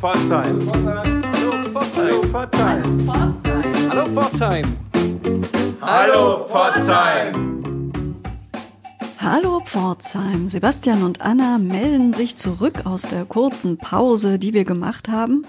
Pforzheim. Hallo Pforzheim. Hallo Pforzheim. Hallo Pforzheim. Hallo Pforzheim. Sebastian und Anna melden sich zurück aus der kurzen Pause, die wir gemacht haben.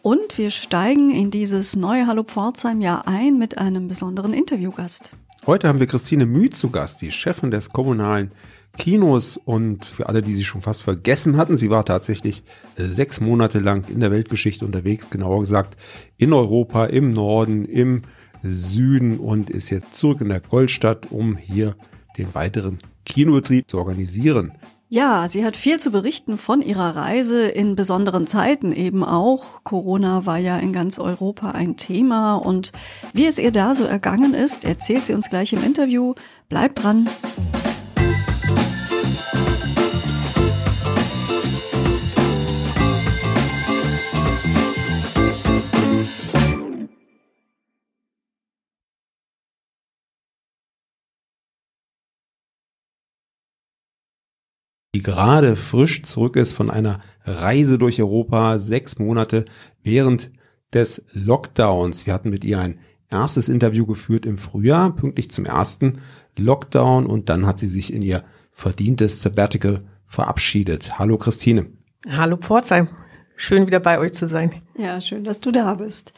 Und wir steigen in dieses neue Hallo Pforzheim Jahr ein mit einem besonderen Interviewgast. Heute haben wir Christine Müh zu Gast, die Chefin des kommunalen Kinos und für alle, die sie schon fast vergessen hatten, sie war tatsächlich sechs Monate lang in der Weltgeschichte unterwegs, genauer gesagt in Europa, im Norden, im Süden und ist jetzt zurück in der Goldstadt, um hier den weiteren Kinobetrieb zu organisieren. Ja, sie hat viel zu berichten von ihrer Reise in besonderen Zeiten eben auch. Corona war ja in ganz Europa ein Thema und wie es ihr da so ergangen ist, erzählt sie uns gleich im Interview. Bleibt dran. Die gerade frisch zurück ist von einer Reise durch Europa, sechs Monate während des Lockdowns. Wir hatten mit ihr ein erstes Interview geführt im Frühjahr, pünktlich zum ersten Lockdown und dann hat sie sich in ihr verdientes Sabbatical verabschiedet. Hallo Christine. Hallo Pforzheim. Schön wieder bei euch zu sein. Ja, schön, dass du da bist.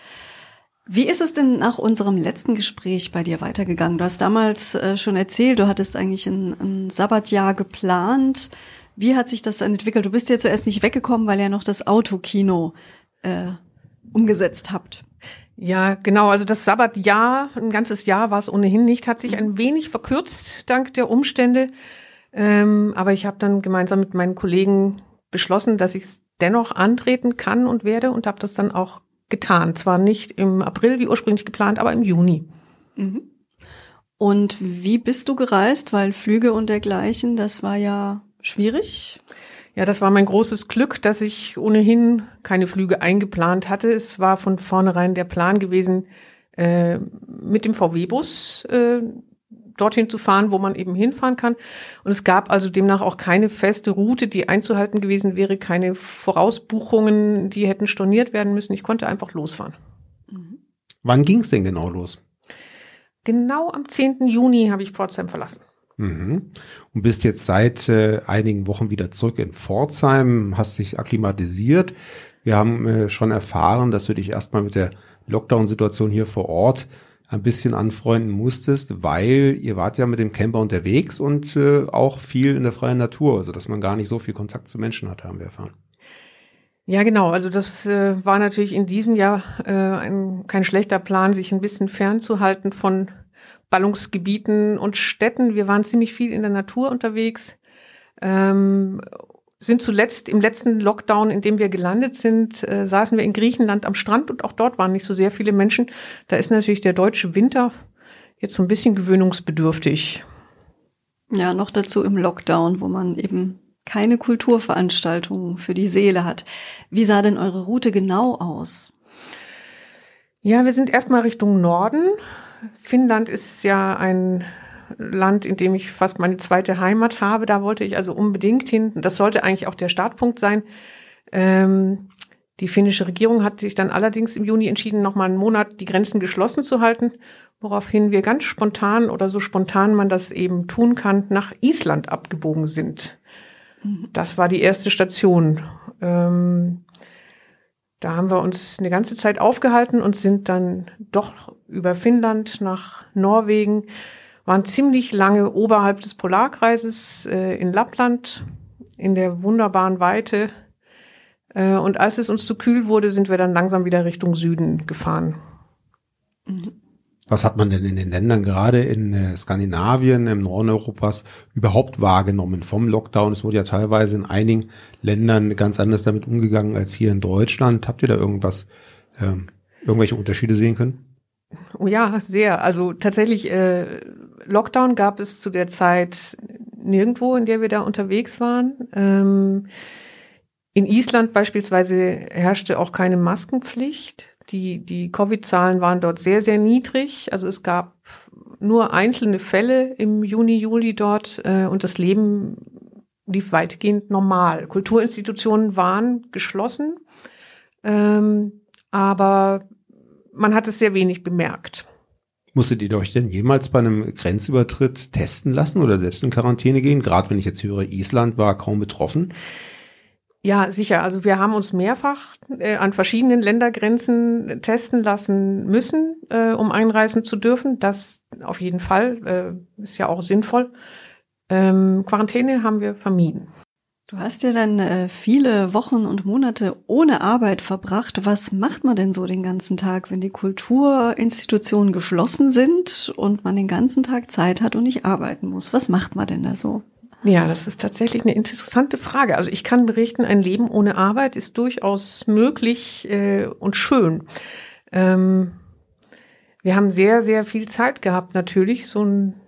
Wie ist es denn nach unserem letzten Gespräch bei dir weitergegangen? Du hast damals äh, schon erzählt, du hattest eigentlich ein, ein Sabbatjahr geplant. Wie hat sich das dann entwickelt? Du bist ja zuerst nicht weggekommen, weil ihr noch das Autokino äh, umgesetzt habt. Ja, genau. Also das Sabbatjahr, ein ganzes Jahr war es ohnehin nicht, hat sich ein wenig verkürzt dank der Umstände. Ähm, aber ich habe dann gemeinsam mit meinen Kollegen beschlossen, dass ich es dennoch antreten kann und werde und habe das dann auch getan. Zwar nicht im April wie ursprünglich geplant, aber im Juni. Mhm. Und wie bist du gereist? Weil Flüge und dergleichen, das war ja schwierig. Ja, das war mein großes Glück, dass ich ohnehin keine Flüge eingeplant hatte. Es war von vornherein der Plan gewesen, äh, mit dem VW-Bus äh, dorthin zu fahren, wo man eben hinfahren kann. Und es gab also demnach auch keine feste Route, die einzuhalten gewesen wäre, keine Vorausbuchungen, die hätten storniert werden müssen. Ich konnte einfach losfahren. Mhm. Wann ging es denn genau los? Genau am 10. Juni habe ich Pforzheim verlassen. Mhm. Und bist jetzt seit äh, einigen Wochen wieder zurück in Pforzheim, hast dich akklimatisiert. Wir haben äh, schon erfahren, dass du dich erstmal mit der Lockdown-Situation hier vor Ort ein bisschen anfreunden musstest, weil ihr wart ja mit dem Camper unterwegs und äh, auch viel in der freien Natur, also dass man gar nicht so viel Kontakt zu Menschen hat, haben wir erfahren. Ja, genau. Also das äh, war natürlich in diesem Jahr äh, ein, kein schlechter Plan, sich ein bisschen fernzuhalten von Ballungsgebieten und Städten. Wir waren ziemlich viel in der Natur unterwegs. Ähm, sind zuletzt im letzten Lockdown, in dem wir gelandet sind, äh, saßen wir in Griechenland am Strand und auch dort waren nicht so sehr viele Menschen. Da ist natürlich der deutsche Winter jetzt so ein bisschen gewöhnungsbedürftig. Ja, noch dazu im Lockdown, wo man eben keine Kulturveranstaltungen für die Seele hat. Wie sah denn eure Route genau aus? Ja, wir sind erstmal Richtung Norden. Finnland ist ja ein Land, in dem ich fast meine zweite Heimat habe. Da wollte ich also unbedingt hin. Das sollte eigentlich auch der Startpunkt sein. Ähm, die finnische Regierung hat sich dann allerdings im Juni entschieden, nochmal einen Monat die Grenzen geschlossen zu halten, woraufhin wir ganz spontan oder so spontan man das eben tun kann, nach Island abgebogen sind. Das war die erste Station. Ähm, da haben wir uns eine ganze Zeit aufgehalten und sind dann doch über Finnland nach Norwegen, waren ziemlich lange oberhalb des Polarkreises äh, in Lappland, in der wunderbaren Weite. Äh, und als es uns zu kühl wurde, sind wir dann langsam wieder Richtung Süden gefahren. Was hat man denn in den Ländern, gerade in äh, Skandinavien, im Norden Europas, überhaupt wahrgenommen vom Lockdown? Es wurde ja teilweise in einigen Ländern ganz anders damit umgegangen als hier in Deutschland. Habt ihr da irgendwas, ähm, irgendwelche Unterschiede sehen können? Oh ja, sehr. Also tatsächlich, äh, Lockdown gab es zu der Zeit nirgendwo, in der wir da unterwegs waren. Ähm, in Island beispielsweise herrschte auch keine Maskenpflicht. Die, die Covid-Zahlen waren dort sehr, sehr niedrig. Also es gab nur einzelne Fälle im Juni, Juli dort äh, und das Leben lief weitgehend normal. Kulturinstitutionen waren geschlossen. Ähm, aber man hat es sehr wenig bemerkt. Musstet ihr euch denn jemals bei einem Grenzübertritt testen lassen oder selbst in Quarantäne gehen? Gerade wenn ich jetzt höre, Island war kaum betroffen. Ja, sicher. Also wir haben uns mehrfach äh, an verschiedenen Ländergrenzen testen lassen müssen, äh, um einreisen zu dürfen. Das auf jeden Fall äh, ist ja auch sinnvoll. Ähm, Quarantäne haben wir vermieden. Du hast ja dann äh, viele Wochen und Monate ohne Arbeit verbracht. Was macht man denn so den ganzen Tag, wenn die Kulturinstitutionen geschlossen sind und man den ganzen Tag Zeit hat und nicht arbeiten muss? Was macht man denn da so? Ja, das ist tatsächlich eine interessante Frage. Also ich kann berichten, ein Leben ohne Arbeit ist durchaus möglich äh, und schön. Ähm, wir haben sehr, sehr viel Zeit gehabt, natürlich. So ein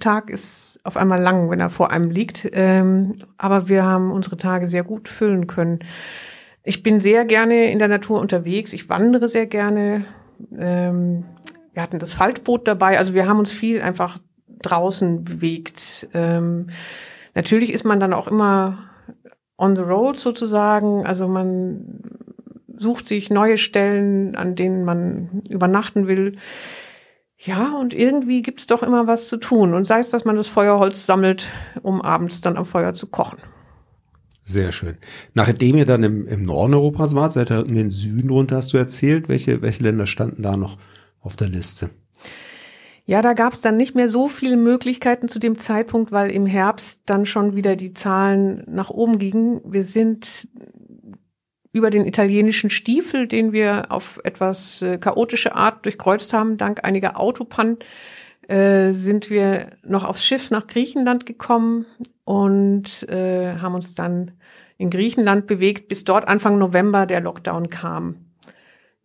Tag ist auf einmal lang, wenn er vor einem liegt. Ähm, aber wir haben unsere Tage sehr gut füllen können. Ich bin sehr gerne in der Natur unterwegs. Ich wandere sehr gerne. Ähm, wir hatten das Faltboot dabei. Also wir haben uns viel einfach draußen bewegt. Ähm, natürlich ist man dann auch immer on the road sozusagen. Also man sucht sich neue Stellen, an denen man übernachten will. Ja, und irgendwie gibt's doch immer was zu tun. Und sei es, dass man das Feuerholz sammelt, um abends dann am Feuer zu kochen. Sehr schön. Nachdem ihr dann im, im Norden Europas wart, seid ihr in den Süden runter, hast du erzählt. Welche, welche Länder standen da noch auf der Liste? Ja, da gab's dann nicht mehr so viele Möglichkeiten zu dem Zeitpunkt, weil im Herbst dann schon wieder die Zahlen nach oben gingen. Wir sind über den italienischen Stiefel, den wir auf etwas äh, chaotische Art durchkreuzt haben, dank einiger Autopannen, äh, sind wir noch aufs Schiff nach Griechenland gekommen und äh, haben uns dann in Griechenland bewegt, bis dort Anfang November der Lockdown kam,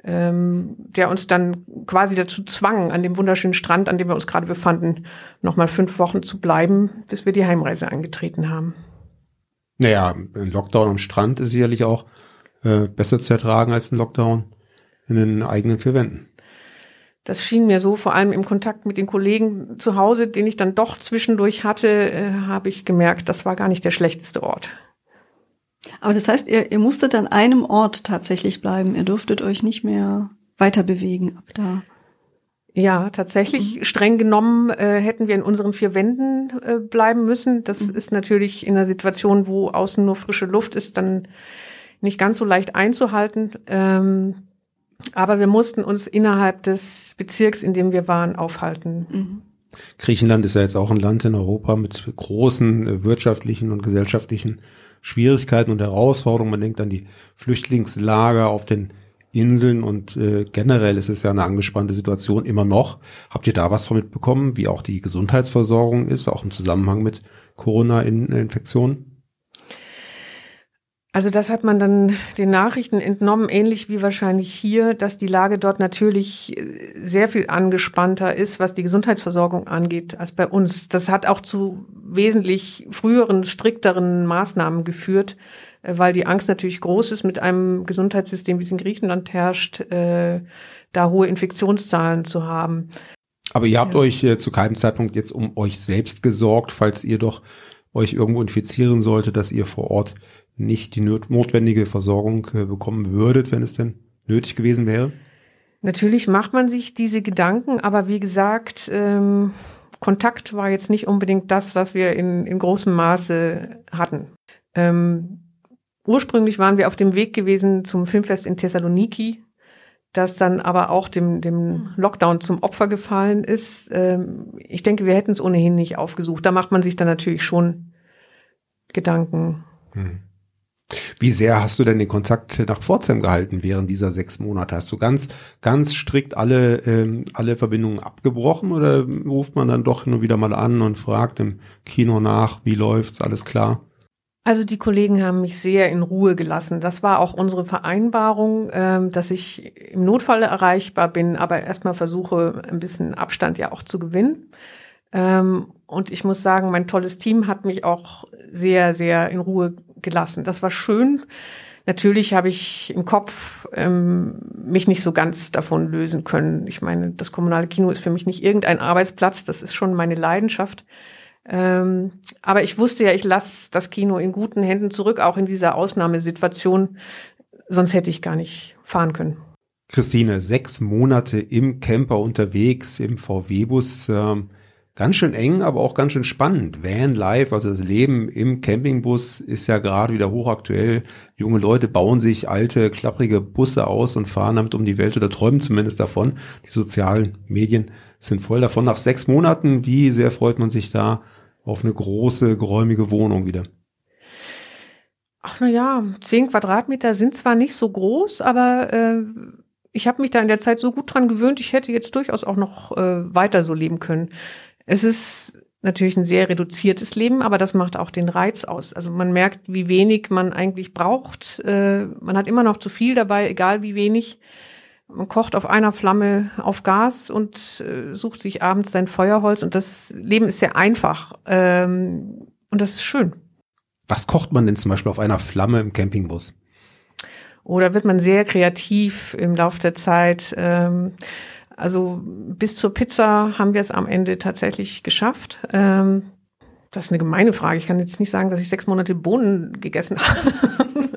ähm, der uns dann quasi dazu zwang, an dem wunderschönen Strand, an dem wir uns gerade befanden, nochmal fünf Wochen zu bleiben, bis wir die Heimreise angetreten haben. Naja, ein Lockdown am Strand ist sicherlich auch äh, besser zu ertragen als ein Lockdown in den eigenen vier Wänden. Das schien mir so, vor allem im Kontakt mit den Kollegen zu Hause, den ich dann doch zwischendurch hatte, äh, habe ich gemerkt, das war gar nicht der schlechteste Ort. Aber das heißt, ihr, ihr musstet an einem Ort tatsächlich bleiben. Ihr durftet euch nicht mehr weiter bewegen ab da. Ja, tatsächlich. Mhm. Streng genommen äh, hätten wir in unseren vier Wänden äh, bleiben müssen. Das mhm. ist natürlich in einer Situation, wo außen nur frische Luft ist, dann nicht ganz so leicht einzuhalten. Ähm, aber wir mussten uns innerhalb des Bezirks, in dem wir waren, aufhalten. Mhm. Griechenland ist ja jetzt auch ein Land in Europa mit großen äh, wirtschaftlichen und gesellschaftlichen Schwierigkeiten und Herausforderungen. Man denkt an die Flüchtlingslager auf den Inseln und äh, generell ist es ja eine angespannte Situation immer noch. Habt ihr da was von mitbekommen, wie auch die Gesundheitsversorgung ist, auch im Zusammenhang mit Corona-Infektionen? Also das hat man dann den Nachrichten entnommen, ähnlich wie wahrscheinlich hier, dass die Lage dort natürlich äh, sehr viel angespannter ist, was die Gesundheitsversorgung angeht, als bei uns. Das hat auch zu wesentlich früheren, strikteren Maßnahmen geführt, äh, weil die Angst natürlich groß ist, mit einem Gesundheitssystem, wie es in Griechenland herrscht, äh, da hohe Infektionszahlen zu haben. Aber ihr habt ja. euch äh, zu keinem Zeitpunkt jetzt um euch selbst gesorgt, falls ihr doch euch irgendwo infizieren sollte, dass ihr vor Ort nicht die notwendige Versorgung äh, bekommen würdet, wenn es denn nötig gewesen wäre? Natürlich macht man sich diese Gedanken, aber wie gesagt, ähm, Kontakt war jetzt nicht unbedingt das, was wir in, in großem Maße hatten. Ähm, ursprünglich waren wir auf dem Weg gewesen zum Filmfest in Thessaloniki, das dann aber auch dem, dem Lockdown zum Opfer gefallen ist. Ähm, ich denke, wir hätten es ohnehin nicht aufgesucht. Da macht man sich dann natürlich schon Gedanken. Hm. Wie sehr hast du denn den Kontakt nach Pforzheim gehalten während dieser sechs Monate? Hast du ganz, ganz strikt alle, ähm, alle Verbindungen abgebrochen oder ruft man dann doch nur wieder mal an und fragt im Kino nach, wie läuft's, alles klar? Also die Kollegen haben mich sehr in Ruhe gelassen. Das war auch unsere Vereinbarung, ähm, dass ich im Notfall erreichbar bin, aber erstmal versuche, ein bisschen Abstand ja auch zu gewinnen. Ähm, und ich muss sagen, mein tolles Team hat mich auch sehr, sehr in Ruhe gelassen. Das war schön. Natürlich habe ich im Kopf ähm, mich nicht so ganz davon lösen können. Ich meine, das kommunale Kino ist für mich nicht irgendein Arbeitsplatz, das ist schon meine Leidenschaft. Ähm, aber ich wusste ja, ich lasse das Kino in guten Händen zurück, auch in dieser Ausnahmesituation. sonst hätte ich gar nicht fahren können. Christine, sechs Monate im Camper unterwegs, im VW-Bus. Ähm, ganz schön eng, aber auch ganz schön spannend. Van Life, also das Leben im Campingbus ist ja gerade wieder hochaktuell. Junge Leute bauen sich alte, klapprige Busse aus und fahren damit um die Welt oder träumen zumindest davon. Die sozialen Medien sind voll davon. Nach sechs Monaten, wie sehr freut man sich da auf eine große, geräumige Wohnung wieder? Ach na ja, zehn Quadratmeter sind zwar nicht so groß, aber äh, ich habe mich da in der Zeit so gut dran gewöhnt, ich hätte jetzt durchaus auch noch äh, weiter so leben können. Es ist natürlich ein sehr reduziertes Leben, aber das macht auch den Reiz aus. Also man merkt, wie wenig man eigentlich braucht. Äh, man hat immer noch zu viel dabei, egal wie wenig. Man kocht auf einer Flamme auf Gas und äh, sucht sich abends sein Feuerholz und das Leben ist sehr einfach ähm, und das ist schön. Was kocht man denn zum Beispiel auf einer Flamme im Campingbus? Oder wird man sehr kreativ im Laufe der Zeit. Also bis zur Pizza haben wir es am Ende tatsächlich geschafft. Ähm, das ist eine gemeine Frage. Ich kann jetzt nicht sagen, dass ich sechs Monate Bohnen gegessen habe.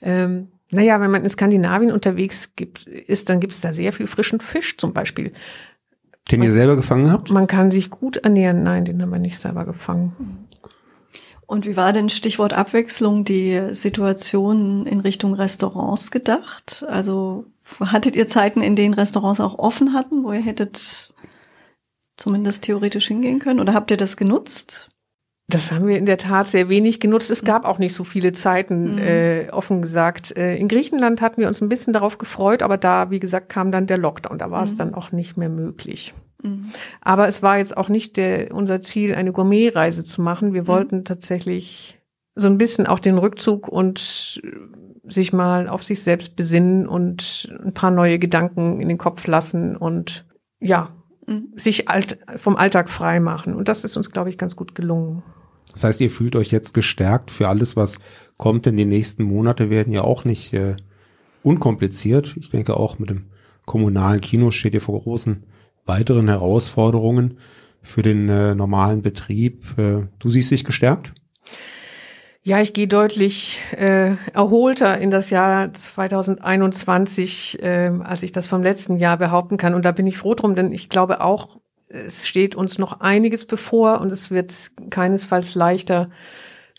ähm, naja, wenn man in Skandinavien unterwegs gibt, ist, dann gibt es da sehr viel frischen Fisch zum Beispiel. Den man, ihr selber gefangen habt? Man kann sich gut ernähren. Nein, den haben wir nicht selber gefangen. Und wie war denn Stichwort Abwechslung die Situation in Richtung Restaurants gedacht? Also hattet ihr Zeiten, in denen Restaurants auch offen hatten, wo ihr hättet zumindest theoretisch hingehen können? Oder habt ihr das genutzt? Das haben wir in der Tat sehr wenig genutzt. Es gab auch nicht so viele Zeiten, mhm. äh, offen gesagt. Äh, in Griechenland hatten wir uns ein bisschen darauf gefreut, aber da, wie gesagt, kam dann der Lockdown. Da war mhm. es dann auch nicht mehr möglich. Mhm. Aber es war jetzt auch nicht der, unser Ziel, eine Gourmetreise zu machen. Wir mhm. wollten tatsächlich so ein bisschen auch den Rückzug und sich mal auf sich selbst besinnen und ein paar neue Gedanken in den Kopf lassen und ja, mhm. sich alt, vom Alltag frei machen. Und das ist uns, glaube ich, ganz gut gelungen. Das heißt, ihr fühlt euch jetzt gestärkt für alles, was kommt, denn die nächsten Monate werden ja auch nicht äh, unkompliziert. Ich denke auch mit dem kommunalen Kino steht ihr vor großen weiteren Herausforderungen für den äh, normalen Betrieb. Äh, du siehst dich gestärkt? Ja, ich gehe deutlich äh, erholter in das Jahr 2021, äh, als ich das vom letzten Jahr behaupten kann. Und da bin ich froh drum, denn ich glaube auch, es steht uns noch einiges bevor und es wird keinesfalls leichter.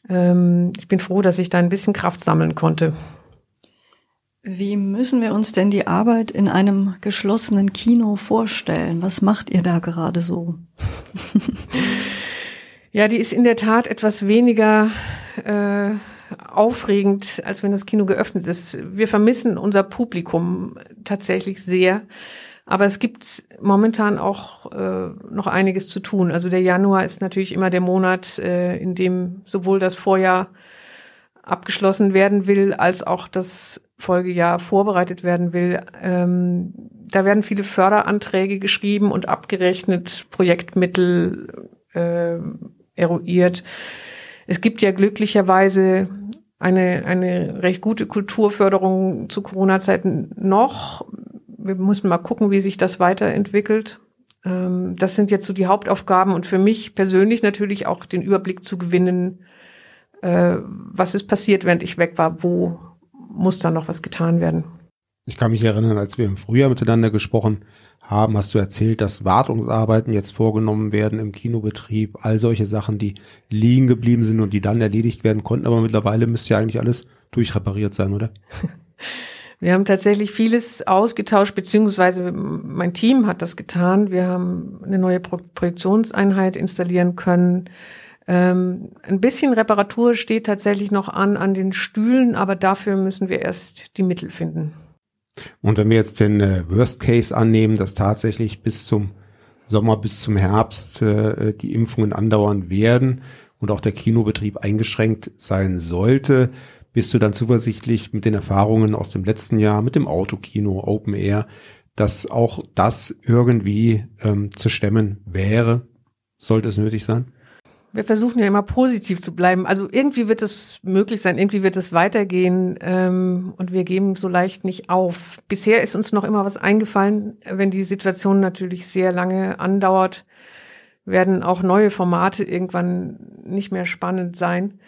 Ähm, ich bin froh, dass ich da ein bisschen Kraft sammeln konnte. Wie müssen wir uns denn die Arbeit in einem geschlossenen Kino vorstellen? Was macht ihr da gerade so? ja, die ist in der Tat etwas weniger äh, aufregend, als wenn das Kino geöffnet ist. Wir vermissen unser Publikum tatsächlich sehr. Aber es gibt momentan auch äh, noch einiges zu tun. Also der Januar ist natürlich immer der Monat, äh, in dem sowohl das Vorjahr abgeschlossen werden will, als auch das Folgejahr vorbereitet werden will. Ähm, da werden viele Förderanträge geschrieben und abgerechnet, Projektmittel äh, eruiert. Es gibt ja glücklicherweise eine, eine recht gute Kulturförderung zu Corona-Zeiten noch. Wir müssen mal gucken, wie sich das weiterentwickelt. Ähm, das sind jetzt so die Hauptaufgaben und für mich persönlich natürlich auch den Überblick zu gewinnen, äh, was ist passiert, während ich weg war, wo muss da noch was getan werden. Ich kann mich erinnern, als wir im Frühjahr miteinander gesprochen haben, hast du erzählt, dass Wartungsarbeiten jetzt vorgenommen werden im Kinobetrieb, all solche Sachen, die liegen geblieben sind und die dann erledigt werden konnten, aber mittlerweile müsste ja eigentlich alles durchrepariert sein, oder? Wir haben tatsächlich vieles ausgetauscht, beziehungsweise mein Team hat das getan. Wir haben eine neue Pro Projektionseinheit installieren können. Ähm, ein bisschen Reparatur steht tatsächlich noch an an den Stühlen, aber dafür müssen wir erst die Mittel finden. Und wenn wir jetzt den äh, Worst Case annehmen, dass tatsächlich bis zum Sommer, bis zum Herbst äh, die Impfungen andauern werden und auch der Kinobetrieb eingeschränkt sein sollte, bist du dann zuversichtlich mit den Erfahrungen aus dem letzten Jahr, mit dem Autokino, Open Air, dass auch das irgendwie ähm, zu stemmen wäre? Sollte es nötig sein? Wir versuchen ja immer positiv zu bleiben. Also irgendwie wird es möglich sein, irgendwie wird es weitergehen ähm, und wir geben so leicht nicht auf. Bisher ist uns noch immer was eingefallen, wenn die Situation natürlich sehr lange andauert, werden auch neue Formate irgendwann nicht mehr spannend sein.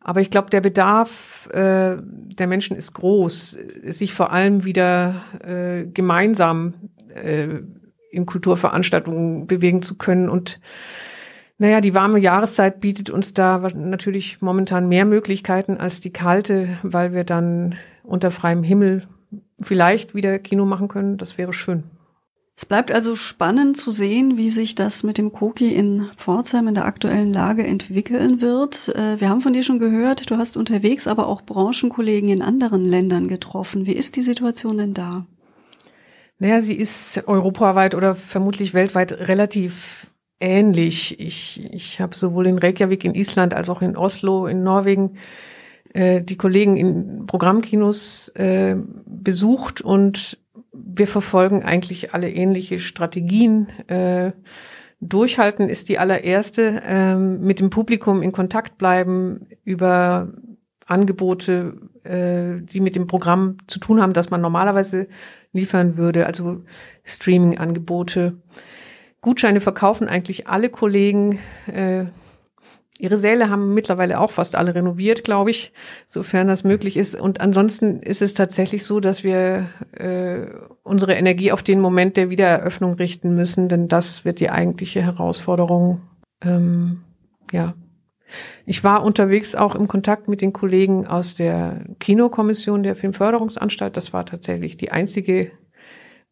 Aber ich glaube, der Bedarf äh, der Menschen ist groß, sich vor allem wieder äh, gemeinsam äh, in Kulturveranstaltungen bewegen zu können. Und naja, die warme Jahreszeit bietet uns da natürlich momentan mehr Möglichkeiten als die kalte, weil wir dann unter freiem Himmel vielleicht wieder Kino machen können. Das wäre schön. Es bleibt also spannend zu sehen, wie sich das mit dem Koki in Pforzheim in der aktuellen Lage entwickeln wird. Äh, wir haben von dir schon gehört, du hast unterwegs aber auch Branchenkollegen in anderen Ländern getroffen. Wie ist die Situation denn da? Naja, sie ist europaweit oder vermutlich weltweit relativ ähnlich. Ich, ich habe sowohl in Reykjavik in Island als auch in Oslo in Norwegen äh, die Kollegen in Programmkinos äh, besucht und wir verfolgen eigentlich alle ähnliche Strategien. Äh, durchhalten ist die allererste, ähm, mit dem Publikum in Kontakt bleiben über Angebote, äh, die mit dem Programm zu tun haben, das man normalerweise liefern würde, also Streaming-Angebote. Gutscheine verkaufen eigentlich alle Kollegen. Äh, Ihre Säle haben mittlerweile auch fast alle renoviert, glaube ich, sofern das möglich ist. Und ansonsten ist es tatsächlich so, dass wir äh, unsere Energie auf den Moment der Wiedereröffnung richten müssen, denn das wird die eigentliche Herausforderung. Ähm, ja. Ich war unterwegs auch im Kontakt mit den Kollegen aus der Kinokommission der Filmförderungsanstalt. Das war tatsächlich die einzige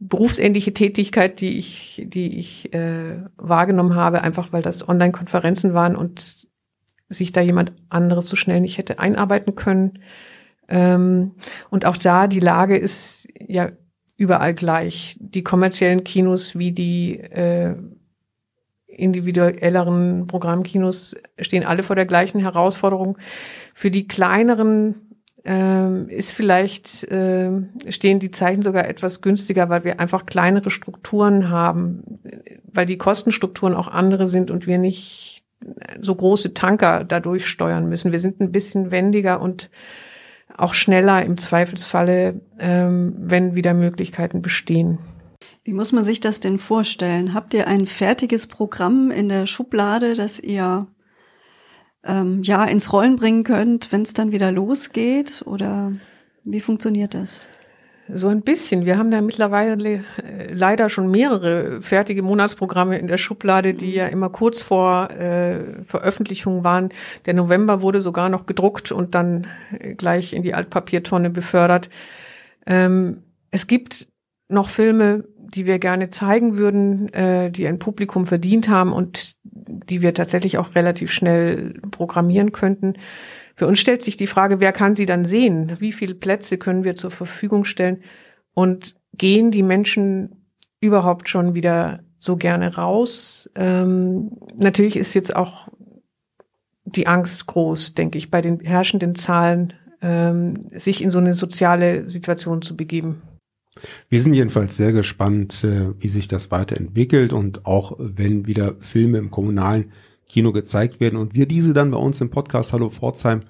berufsähnliche Tätigkeit, die ich, die ich äh, wahrgenommen habe, einfach weil das Online-Konferenzen waren und sich da jemand anderes so schnell nicht hätte einarbeiten können. Ähm, und auch da, die Lage ist ja überall gleich. Die kommerziellen Kinos wie die äh, individuelleren Programmkinos stehen alle vor der gleichen Herausforderung. Für die kleineren ähm, ist vielleicht, äh, stehen die Zeichen sogar etwas günstiger, weil wir einfach kleinere Strukturen haben, weil die Kostenstrukturen auch andere sind und wir nicht so große Tanker dadurch steuern müssen. Wir sind ein bisschen wendiger und auch schneller im Zweifelsfalle, ähm, wenn wieder Möglichkeiten bestehen. Wie muss man sich das denn vorstellen? Habt ihr ein fertiges Programm in der Schublade, das ihr ähm, ja ins Rollen bringen könnt, wenn es dann wieder losgeht? Oder wie funktioniert das? So ein bisschen. Wir haben da mittlerweile äh, leider schon mehrere fertige Monatsprogramme in der Schublade, die ja immer kurz vor äh, Veröffentlichung waren. Der November wurde sogar noch gedruckt und dann äh, gleich in die Altpapiertonne befördert. Ähm, es gibt noch Filme, die wir gerne zeigen würden, äh, die ein Publikum verdient haben und die wir tatsächlich auch relativ schnell programmieren könnten. Für uns stellt sich die Frage, wer kann sie dann sehen? Wie viele Plätze können wir zur Verfügung stellen? Und gehen die Menschen überhaupt schon wieder so gerne raus? Ähm, natürlich ist jetzt auch die Angst groß, denke ich, bei den herrschenden Zahlen, ähm, sich in so eine soziale Situation zu begeben. Wir sind jedenfalls sehr gespannt, äh, wie sich das weiterentwickelt und auch wenn wieder Filme im kommunalen Kino gezeigt werden und wir diese dann bei uns im Podcast Hallo Pforzheim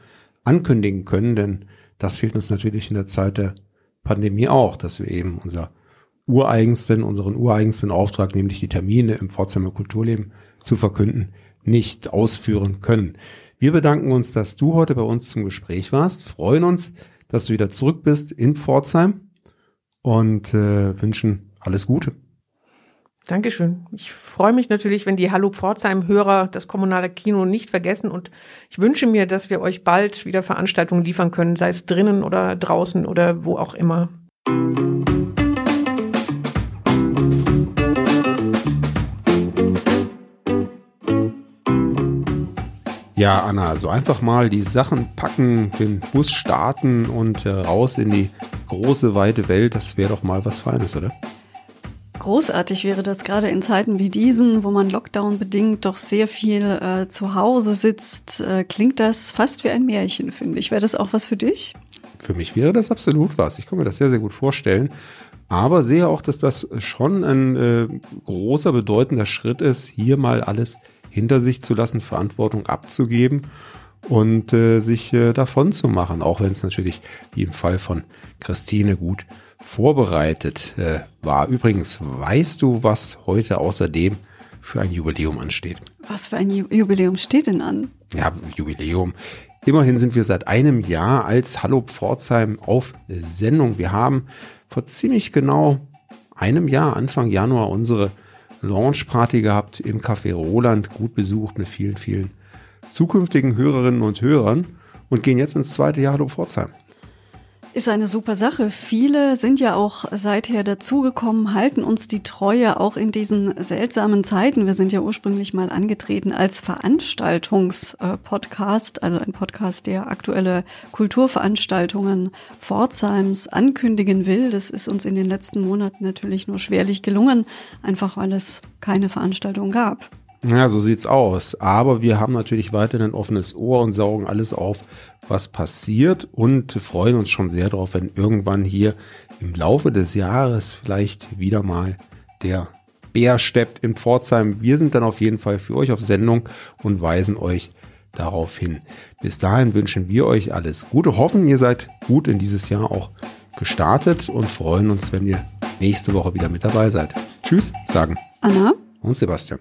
ankündigen können, denn das fehlt uns natürlich in der Zeit der Pandemie auch, dass wir eben unser ureigensten, unseren ureigensten Auftrag, nämlich die Termine im Pforzheimer Kulturleben zu verkünden, nicht ausführen können. Wir bedanken uns, dass du heute bei uns zum Gespräch warst, freuen uns, dass du wieder zurück bist in Pforzheim und äh, wünschen alles Gute. Dankeschön. Ich freue mich natürlich, wenn die Hallo Pforzheim-Hörer das kommunale Kino nicht vergessen und ich wünsche mir, dass wir euch bald wieder Veranstaltungen liefern können, sei es drinnen oder draußen oder wo auch immer. Ja, Anna, also einfach mal die Sachen packen, den Bus starten und äh, raus in die große, weite Welt. Das wäre doch mal was Feines, oder? Großartig wäre das gerade in Zeiten wie diesen, wo man Lockdown bedingt doch sehr viel äh, zu Hause sitzt. Äh, klingt das fast wie ein Märchen, finde ich. Wäre das auch was für dich? Für mich wäre das absolut was. Ich kann mir das sehr, sehr gut vorstellen. Aber sehe auch, dass das schon ein äh, großer, bedeutender Schritt ist, hier mal alles hinter sich zu lassen, Verantwortung abzugeben und äh, sich äh, davon zu machen, auch wenn es natürlich wie im Fall von Christine gut vorbereitet äh, war. Übrigens, weißt du, was heute außerdem für ein Jubiläum ansteht? Was für ein Jubiläum steht denn an? Ja, Jubiläum. Immerhin sind wir seit einem Jahr als Hallo Pforzheim auf Sendung. Wir haben vor ziemlich genau einem Jahr, Anfang Januar, unsere Launchparty gehabt im Café Roland, gut besucht mit vielen, vielen zukünftigen Hörerinnen und Hörern und gehen jetzt ins zweite Jahr Pforzheim. Ist eine super Sache. Viele sind ja auch seither dazugekommen, halten uns die Treue auch in diesen seltsamen Zeiten. Wir sind ja ursprünglich mal angetreten als Veranstaltungspodcast, also ein Podcast, der aktuelle Kulturveranstaltungen Pforzheims ankündigen will. Das ist uns in den letzten Monaten natürlich nur schwerlich gelungen, einfach weil es keine Veranstaltung gab. Ja, so sieht's aus. Aber wir haben natürlich weiterhin ein offenes Ohr und saugen alles auf, was passiert und freuen uns schon sehr darauf, wenn irgendwann hier im Laufe des Jahres vielleicht wieder mal der Bär steppt in Pforzheim. Wir sind dann auf jeden Fall für euch auf Sendung und weisen euch darauf hin. Bis dahin wünschen wir euch alles Gute, hoffen ihr seid gut in dieses Jahr auch gestartet und freuen uns, wenn ihr nächste Woche wieder mit dabei seid. Tschüss, sagen Anna und Sebastian.